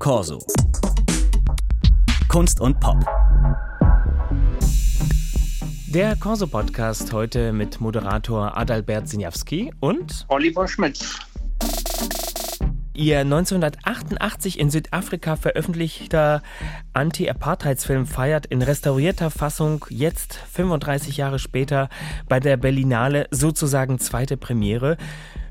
Corso. Kunst und Pop. Der Corso-Podcast heute mit Moderator Adalbert Sinjawski und Oliver Schmitz. Ihr 1988 in Südafrika veröffentlichter Anti-Apartheidsfilm feiert in restaurierter Fassung jetzt 35 Jahre später bei der Berlinale sozusagen zweite Premiere.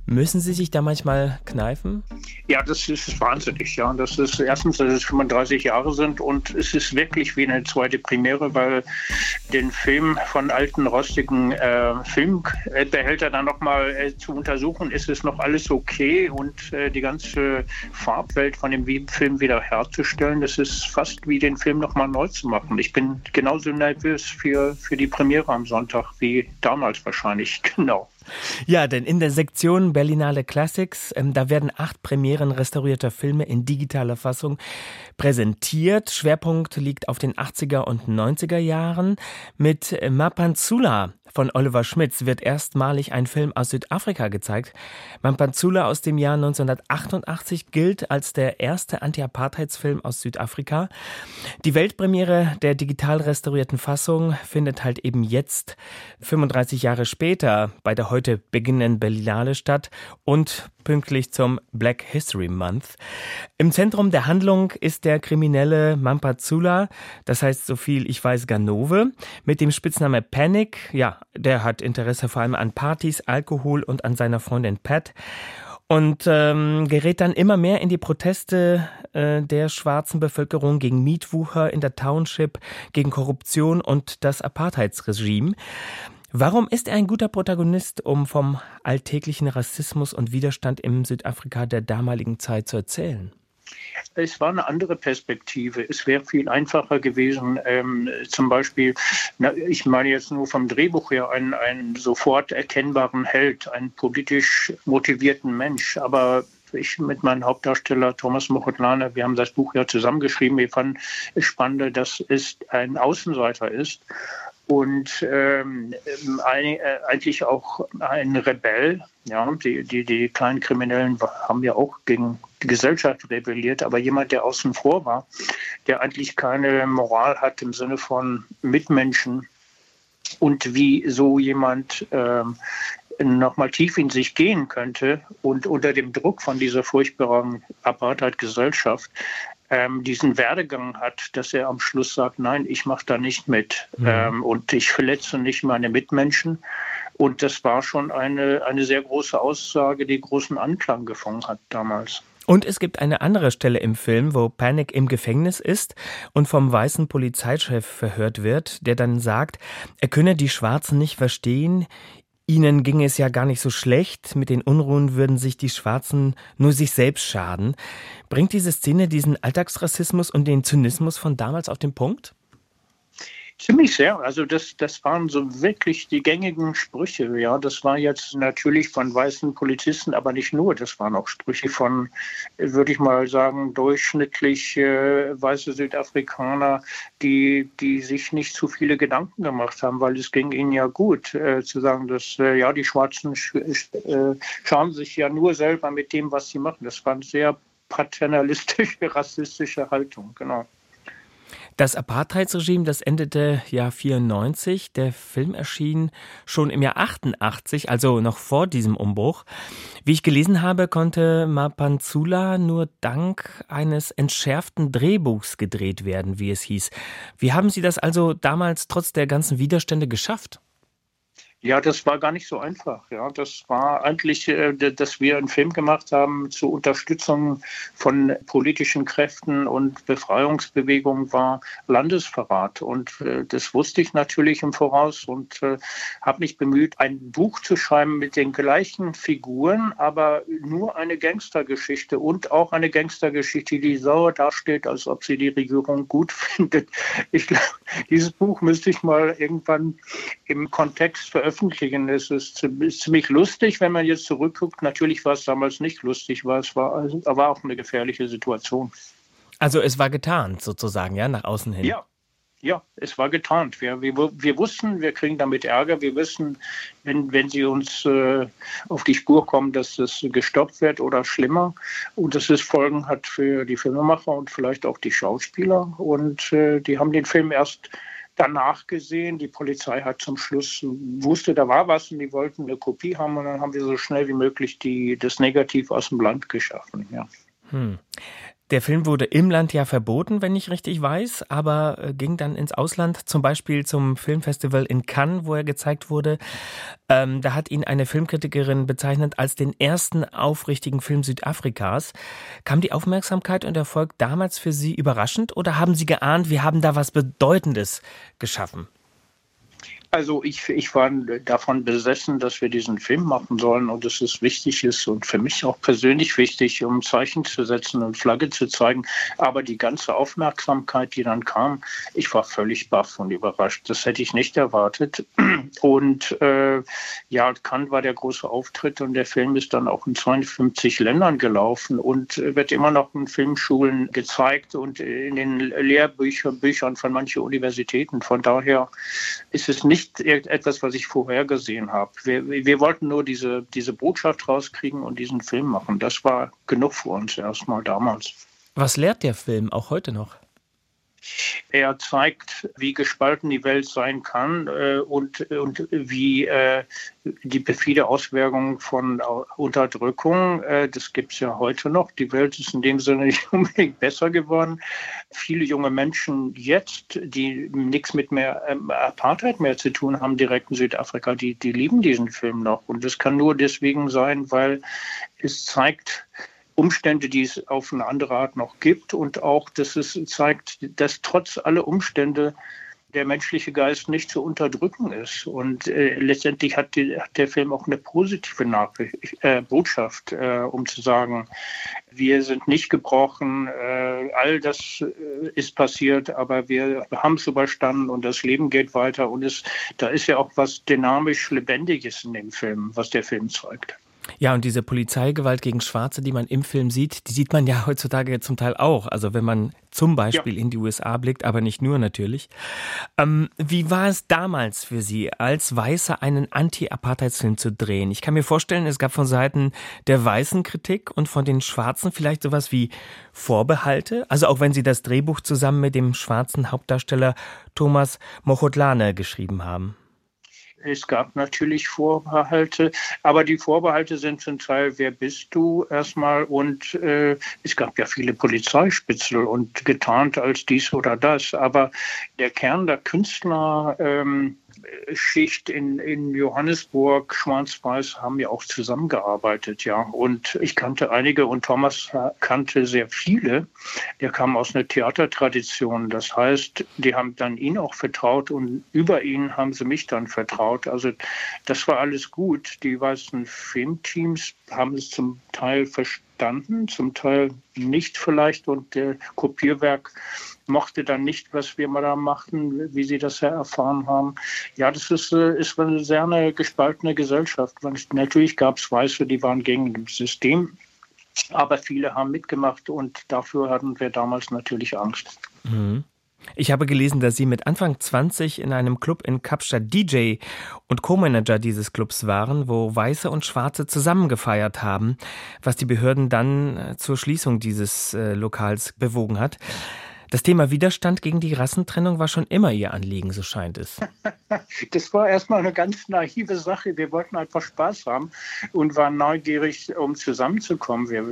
Müssen Sie sich da manchmal kneifen? Ja, das ist wahnsinnig. Ja, das ist erstens, dass es 35 Jahre sind und es ist wirklich wie eine zweite Premiere, weil den Film von alten rostigen äh, Filmbehälter dann nochmal äh, zu untersuchen, ist es noch alles okay und äh, die ganze Farbwelt von dem Film wieder herzustellen. Das ist fast wie den Film nochmal neu zu machen. Ich bin genauso nervös für, für die Premiere am Sonntag wie damals wahrscheinlich. Genau. Ja, denn in der Sektion Berlinale Classics, ähm, da werden acht Premieren restaurierter Filme in digitaler Fassung präsentiert. Schwerpunkt liegt auf den 80er und 90er Jahren. Mit Mapanzula von Oliver Schmitz wird erstmalig ein Film aus Südafrika gezeigt. Mampanzula aus dem Jahr 1988 gilt als der erste Anti-Apartheidsfilm aus Südafrika. Die Weltpremiere der digital restaurierten Fassung findet halt eben jetzt, 35 Jahre später, bei der heute beginnenden Berlinale statt und pünktlich zum Black History Month. Im Zentrum der Handlung ist der kriminelle Mampazula, das heißt so viel ich weiß Ganove, mit dem Spitzname Panic. Ja, der hat Interesse vor allem an Partys, Alkohol und an seiner Freundin Pat und ähm, gerät dann immer mehr in die Proteste äh, der schwarzen Bevölkerung gegen Mietwucher in der Township, gegen Korruption und das Apartheidsregime. Warum ist er ein guter Protagonist, um vom alltäglichen Rassismus und Widerstand im Südafrika der damaligen Zeit zu erzählen? Es war eine andere Perspektive. Es wäre viel einfacher gewesen, ähm, zum Beispiel, na, ich meine jetzt nur vom Drehbuch her, einen, einen sofort erkennbaren Held, einen politisch motivierten Mensch. Aber ich mit meinem Hauptdarsteller Thomas Mochotlane, wir haben das Buch ja zusammengeschrieben. Wir fanden es spannend, dass es ein Außenseiter ist und ähm, äh, eigentlich auch ein Rebell. Ja, die, die, die kleinen Kriminellen haben ja auch gegen die Gesellschaft rebelliert, aber jemand, der außen vor war, der eigentlich keine Moral hat im Sinne von Mitmenschen und wie so jemand ähm, nochmal tief in sich gehen könnte und unter dem Druck von dieser furchtbaren Apartheid-Gesellschaft ähm, diesen Werdegang hat, dass er am Schluss sagt, nein, ich mache da nicht mit mhm. ähm, und ich verletze nicht meine Mitmenschen. Und das war schon eine, eine sehr große Aussage, die großen Anklang gefangen hat damals. Und es gibt eine andere Stelle im Film, wo Panic im Gefängnis ist und vom weißen Polizeichef verhört wird, der dann sagt, er könne die Schwarzen nicht verstehen, Ihnen ging es ja gar nicht so schlecht. Mit den Unruhen würden sich die Schwarzen nur sich selbst schaden. Bringt diese Szene diesen Alltagsrassismus und den Zynismus von damals auf den Punkt? Ziemlich sehr. Also das, das waren so wirklich die gängigen Sprüche. Ja, das war jetzt natürlich von weißen Polizisten, aber nicht nur. Das waren auch Sprüche von, würde ich mal sagen, durchschnittlich äh, weiße Südafrikaner, die, die sich nicht zu viele Gedanken gemacht haben, weil es ging ihnen ja gut, äh, zu sagen, dass äh, ja die Schwarzen sch äh, schauen sich ja nur selber mit dem, was sie machen. Das war eine sehr paternalistische, rassistische Haltung. Genau. Das Apartheidsregime, das endete Jahr 94. Der Film erschien schon im Jahr 88, also noch vor diesem Umbruch. Wie ich gelesen habe, konnte Mapanzula nur dank eines entschärften Drehbuchs gedreht werden, wie es hieß. Wie haben Sie das also damals trotz der ganzen Widerstände geschafft? Ja, das war gar nicht so einfach. Ja, das war eigentlich, äh, dass wir einen Film gemacht haben zur Unterstützung von politischen Kräften und Befreiungsbewegungen war Landesverrat. Und äh, das wusste ich natürlich im Voraus und äh, habe mich bemüht, ein Buch zu schreiben mit den gleichen Figuren, aber nur eine Gangstergeschichte und auch eine Gangstergeschichte, die sauer dasteht, als ob sie die Regierung gut findet. Ich glaube, dieses Buch müsste ich mal irgendwann im Kontext veröffentlichen veröffentlichen. Es ist, ziemlich lustig, wenn man jetzt zurückguckt. Natürlich war es damals nicht lustig, war es war, war auch eine gefährliche Situation. Also es war getan, sozusagen, ja, nach außen hin. Ja, Ja, es war getarnt. Wir, wir, wir wussten, wir kriegen damit Ärger. Wir wissen, wenn, wenn sie uns äh, auf die Spur kommen, dass das gestoppt wird oder schlimmer. Und dass es Folgen hat für die Filmemacher und vielleicht auch die Schauspieler. Und äh, die haben den Film erst danach gesehen. Die Polizei hat zum Schluss wusste, da war was und die wollten eine Kopie haben und dann haben wir so schnell wie möglich die, das Negativ aus dem Land geschaffen. Ja. Hm. Der Film wurde im Land ja verboten, wenn ich richtig weiß, aber äh, ging dann ins Ausland, zum Beispiel zum Filmfestival in Cannes, wo er gezeigt wurde. Ähm, da hat ihn eine Filmkritikerin bezeichnet als den ersten aufrichtigen Film Südafrikas. Kam die Aufmerksamkeit und Erfolg damals für Sie überraschend oder haben Sie geahnt, wir haben da was Bedeutendes geschaffen? Also ich, ich war davon besessen, dass wir diesen Film machen sollen und dass es wichtig ist und für mich auch persönlich wichtig, um Zeichen zu setzen und Flagge zu zeigen. Aber die ganze Aufmerksamkeit, die dann kam, ich war völlig baff und überrascht. Das hätte ich nicht erwartet. Und äh, ja, Cannes war der große Auftritt und der Film ist dann auch in 52 Ländern gelaufen und wird immer noch in Filmschulen gezeigt und in den Lehrbüchern Büchern von manchen Universitäten. Von daher ist es nicht nicht etwas, was ich vorhergesehen habe. Wir, wir wollten nur diese, diese Botschaft rauskriegen und diesen Film machen. Das war genug für uns erstmal damals. Was lehrt der Film auch heute noch? Er zeigt, wie gespalten die Welt sein kann äh, und, und wie äh, die perfide Auswirkungen von Unterdrückung, äh, das gibt es ja heute noch. Die Welt ist in dem Sinne nicht unbedingt besser geworden. Viele junge Menschen jetzt, die nichts mit mehr ähm, Apartheid mehr zu tun haben, direkt in Südafrika, die, die lieben diesen Film noch. Und das kann nur deswegen sein, weil es zeigt, Umstände, die es auf eine andere Art noch gibt und auch, dass es zeigt, dass trotz aller Umstände der menschliche Geist nicht zu unterdrücken ist. Und äh, letztendlich hat, die, hat, der Film auch eine positive Nachricht, äh, Botschaft, äh, um zu sagen, wir sind nicht gebrochen, äh, all das äh, ist passiert, aber wir haben es überstanden und das Leben geht weiter. Und es, da ist ja auch was dynamisch Lebendiges in dem Film, was der Film zeigt. Ja, und diese Polizeigewalt gegen Schwarze, die man im Film sieht, die sieht man ja heutzutage zum Teil auch. Also wenn man zum Beispiel ja. in die USA blickt, aber nicht nur natürlich. Ähm, wie war es damals für Sie, als Weiße einen Anti-Apartheidsfilm zu drehen? Ich kann mir vorstellen, es gab von Seiten der Weißen Kritik und von den Schwarzen vielleicht sowas wie Vorbehalte. Also auch wenn Sie das Drehbuch zusammen mit dem schwarzen Hauptdarsteller Thomas Mochotlane geschrieben haben. Es gab natürlich Vorbehalte, aber die Vorbehalte sind zum Teil, wer bist du erstmal? Und äh, es gab ja viele Polizeispitzel und getarnt als dies oder das. Aber der Kern der Künstler, ähm, Schicht in, in Johannesburg, Schwarz-Weiß, haben ja auch zusammengearbeitet, ja. Und ich kannte einige und Thomas kannte sehr viele. Der kam aus einer Theatertradition. Das heißt, die haben dann ihn auch vertraut und über ihn haben sie mich dann vertraut. Also das war alles gut. Die weißen Filmteams haben es zum Teil verstanden, zum Teil nicht vielleicht. Und der Kopierwerk mochte dann nicht, was wir mal da machten, wie Sie das ja erfahren haben. Ja, das ist, äh, ist eine sehr eine gespaltene Gesellschaft. Natürlich gab es Weiße, die waren gegen das System, aber viele haben mitgemacht und dafür hatten wir damals natürlich Angst. Mhm. Ich habe gelesen, dass Sie mit Anfang 20 in einem Club in Kapstadt DJ und Co-Manager dieses Clubs waren, wo Weiße und Schwarze zusammen gefeiert haben, was die Behörden dann äh, zur Schließung dieses äh, Lokals bewogen hat. Das Thema Widerstand gegen die Rassentrennung war schon immer Ihr Anliegen, so scheint es. Das war erstmal eine ganz naive Sache. Wir wollten einfach Spaß haben und waren neugierig, um zusammenzukommen. Wir,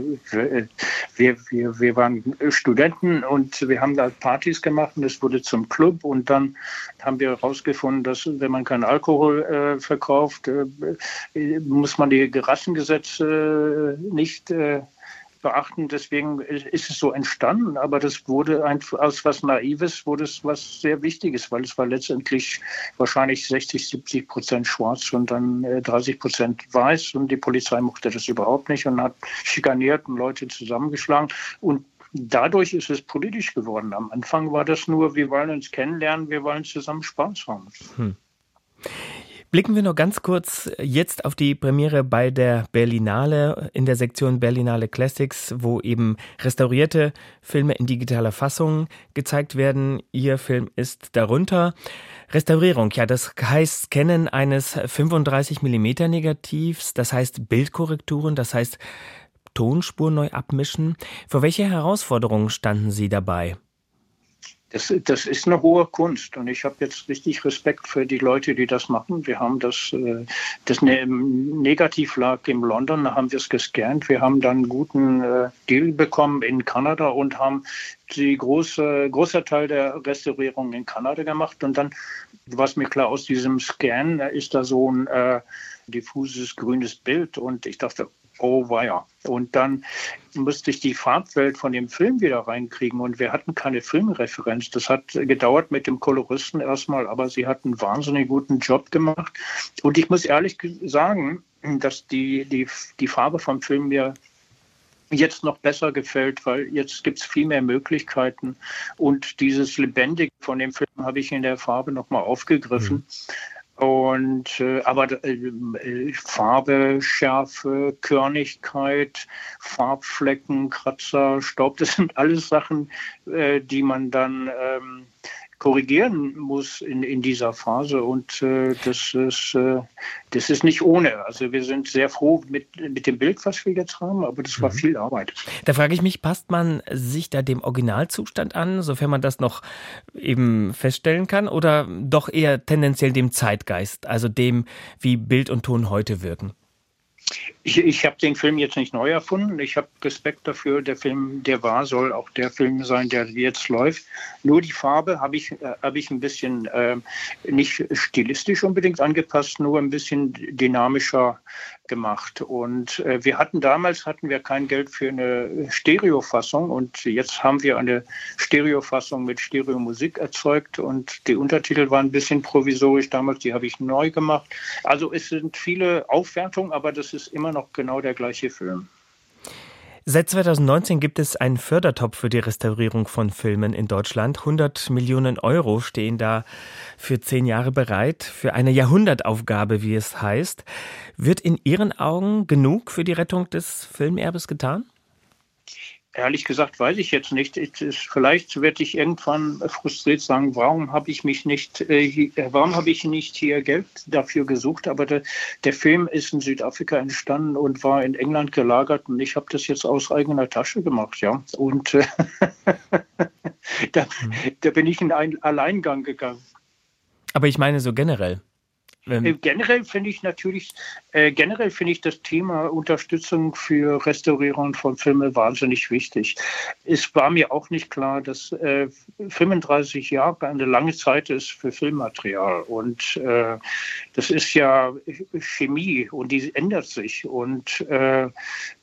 wir, wir, wir waren Studenten und wir haben da Partys gemacht und es wurde zum Club. Und dann haben wir herausgefunden, dass wenn man keinen Alkohol äh, verkauft, äh, muss man die Rassengesetze äh, nicht äh, beachten. Deswegen ist es so entstanden, aber das wurde ein, aus was Naives, wurde es was sehr Wichtiges, weil es war letztendlich wahrscheinlich 60, 70 Prozent schwarz und dann 30 äh, Prozent weiß und die Polizei mochte das überhaupt nicht und hat schikaniert und Leute zusammengeschlagen und Dadurch ist es politisch geworden. Am Anfang war das nur, wir wollen uns kennenlernen, wir wollen zusammen Spaß haben. Hm. Blicken wir noch ganz kurz jetzt auf die Premiere bei der Berlinale in der Sektion Berlinale Classics, wo eben restaurierte Filme in digitaler Fassung gezeigt werden. Ihr Film ist darunter. Restaurierung, ja, das heißt Scannen eines 35 mm Negativs, das heißt Bildkorrekturen, das heißt Tonspur neu abmischen. Vor welche Herausforderungen standen Sie dabei? Das, das ist eine hohe Kunst und ich habe jetzt richtig Respekt für die Leute, die das machen. Wir haben das, äh, das ne, Negativ lag in London, da haben wir es gescannt. Wir haben dann einen guten äh, Deal bekommen in Kanada und haben die große, großer Teil der Restaurierung in Kanada gemacht. Und dann war mir klar, aus diesem Scan ist da so ein äh, diffuses grünes Bild und ich dachte, oh weia. Und dann musste ich die Farbwelt von dem Film wieder reinkriegen und wir hatten keine Filmreferenz. Das hat gedauert mit dem Koloristen erstmal, aber sie hat einen wahnsinnig guten Job gemacht. Und ich muss ehrlich sagen, dass die, die, die Farbe vom Film mir jetzt noch besser gefällt, weil jetzt gibt es viel mehr Möglichkeiten und dieses Lebendig von dem Film habe ich in der Farbe nochmal aufgegriffen. Mhm. Und äh, aber äh, Farbe, Schärfe, Körnigkeit, Farbflecken, Kratzer, Staub, das sind alles Sachen, äh, die man dann ähm, korrigieren muss in, in dieser Phase. Und äh, das, ist, äh, das ist nicht ohne. Also wir sind sehr froh mit, mit dem Bild, was wir jetzt haben, aber das war mhm. viel Arbeit. Da frage ich mich, passt man sich da dem Originalzustand an, sofern man das noch eben feststellen kann, oder doch eher tendenziell dem Zeitgeist, also dem, wie Bild und Ton heute wirken? Ich, ich habe den Film jetzt nicht neu erfunden. Ich habe Respekt dafür. Der Film, der war, soll auch der Film sein, der jetzt läuft. Nur die Farbe habe ich, äh, hab ich ein bisschen äh, nicht stilistisch unbedingt angepasst, nur ein bisschen dynamischer gemacht. Und äh, wir hatten damals hatten wir kein Geld für eine Stereofassung und jetzt haben wir eine Stereofassung mit Stereomusik erzeugt und die Untertitel waren ein bisschen provisorisch damals, die habe ich neu gemacht. Also es sind viele Aufwertungen, aber das ist immer noch genau der gleiche Film. Seit 2019 gibt es einen Fördertopf für die Restaurierung von Filmen in Deutschland. 100 Millionen Euro stehen da für zehn Jahre bereit, für eine Jahrhundertaufgabe, wie es heißt. Wird in Ihren Augen genug für die Rettung des Filmerbes getan? Ehrlich gesagt weiß ich jetzt nicht. Ist, vielleicht werde ich irgendwann frustriert sagen, warum habe ich mich nicht, äh, warum habe ich nicht hier Geld dafür gesucht? Aber der, der, Film ist in Südafrika entstanden und war in England gelagert und ich habe das jetzt aus eigener Tasche gemacht, ja. Und äh, da, mhm. da, bin ich in einen Alleingang gegangen. Aber ich meine so generell. Ähm, äh, generell finde ich natürlich, äh, generell finde ich das Thema Unterstützung für Restaurierung von Filmen wahnsinnig wichtig. Es war mir auch nicht klar, dass äh, 35 Jahre eine lange Zeit ist für Filmmaterial. Und äh, das ist ja Chemie und die ändert sich. Und äh, äh,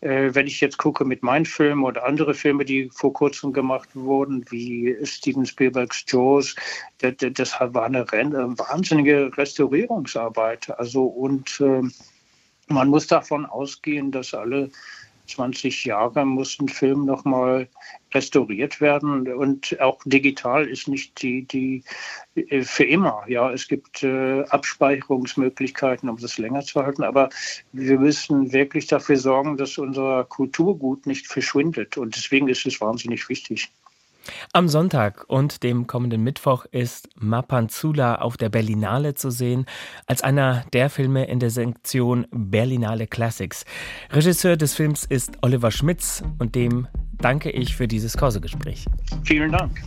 wenn ich jetzt gucke mit meinen Filmen oder andere Filme, die vor kurzem gemacht wurden, wie Steven Spielbergs Jaws, das, das war eine wahnsinnige Restaurierung Forschungsarbeit. Also und äh, man muss davon ausgehen, dass alle 20 Jahre muss ein Film nochmal restauriert werden und auch digital ist nicht die, die äh, für immer. Ja, es gibt äh, Abspeicherungsmöglichkeiten, um das länger zu halten, aber wir müssen wirklich dafür sorgen, dass unser Kulturgut nicht verschwindet und deswegen ist es wahnsinnig wichtig. Am Sonntag und dem kommenden Mittwoch ist Mapanzula auf der Berlinale zu sehen, als einer der Filme in der Sektion Berlinale Classics. Regisseur des Films ist Oliver Schmitz und dem danke ich für dieses Corso-Gespräch. Vielen Dank.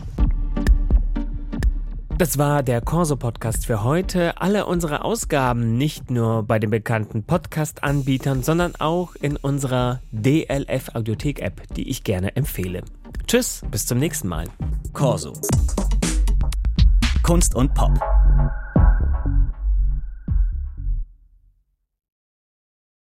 Das war der Corso-Podcast für heute. Alle unsere Ausgaben nicht nur bei den bekannten Podcast-Anbietern, sondern auch in unserer DLF-Audiothek-App, die ich gerne empfehle. Tschüss, bis zum nächsten Mal. Corso. Kunst und Pop.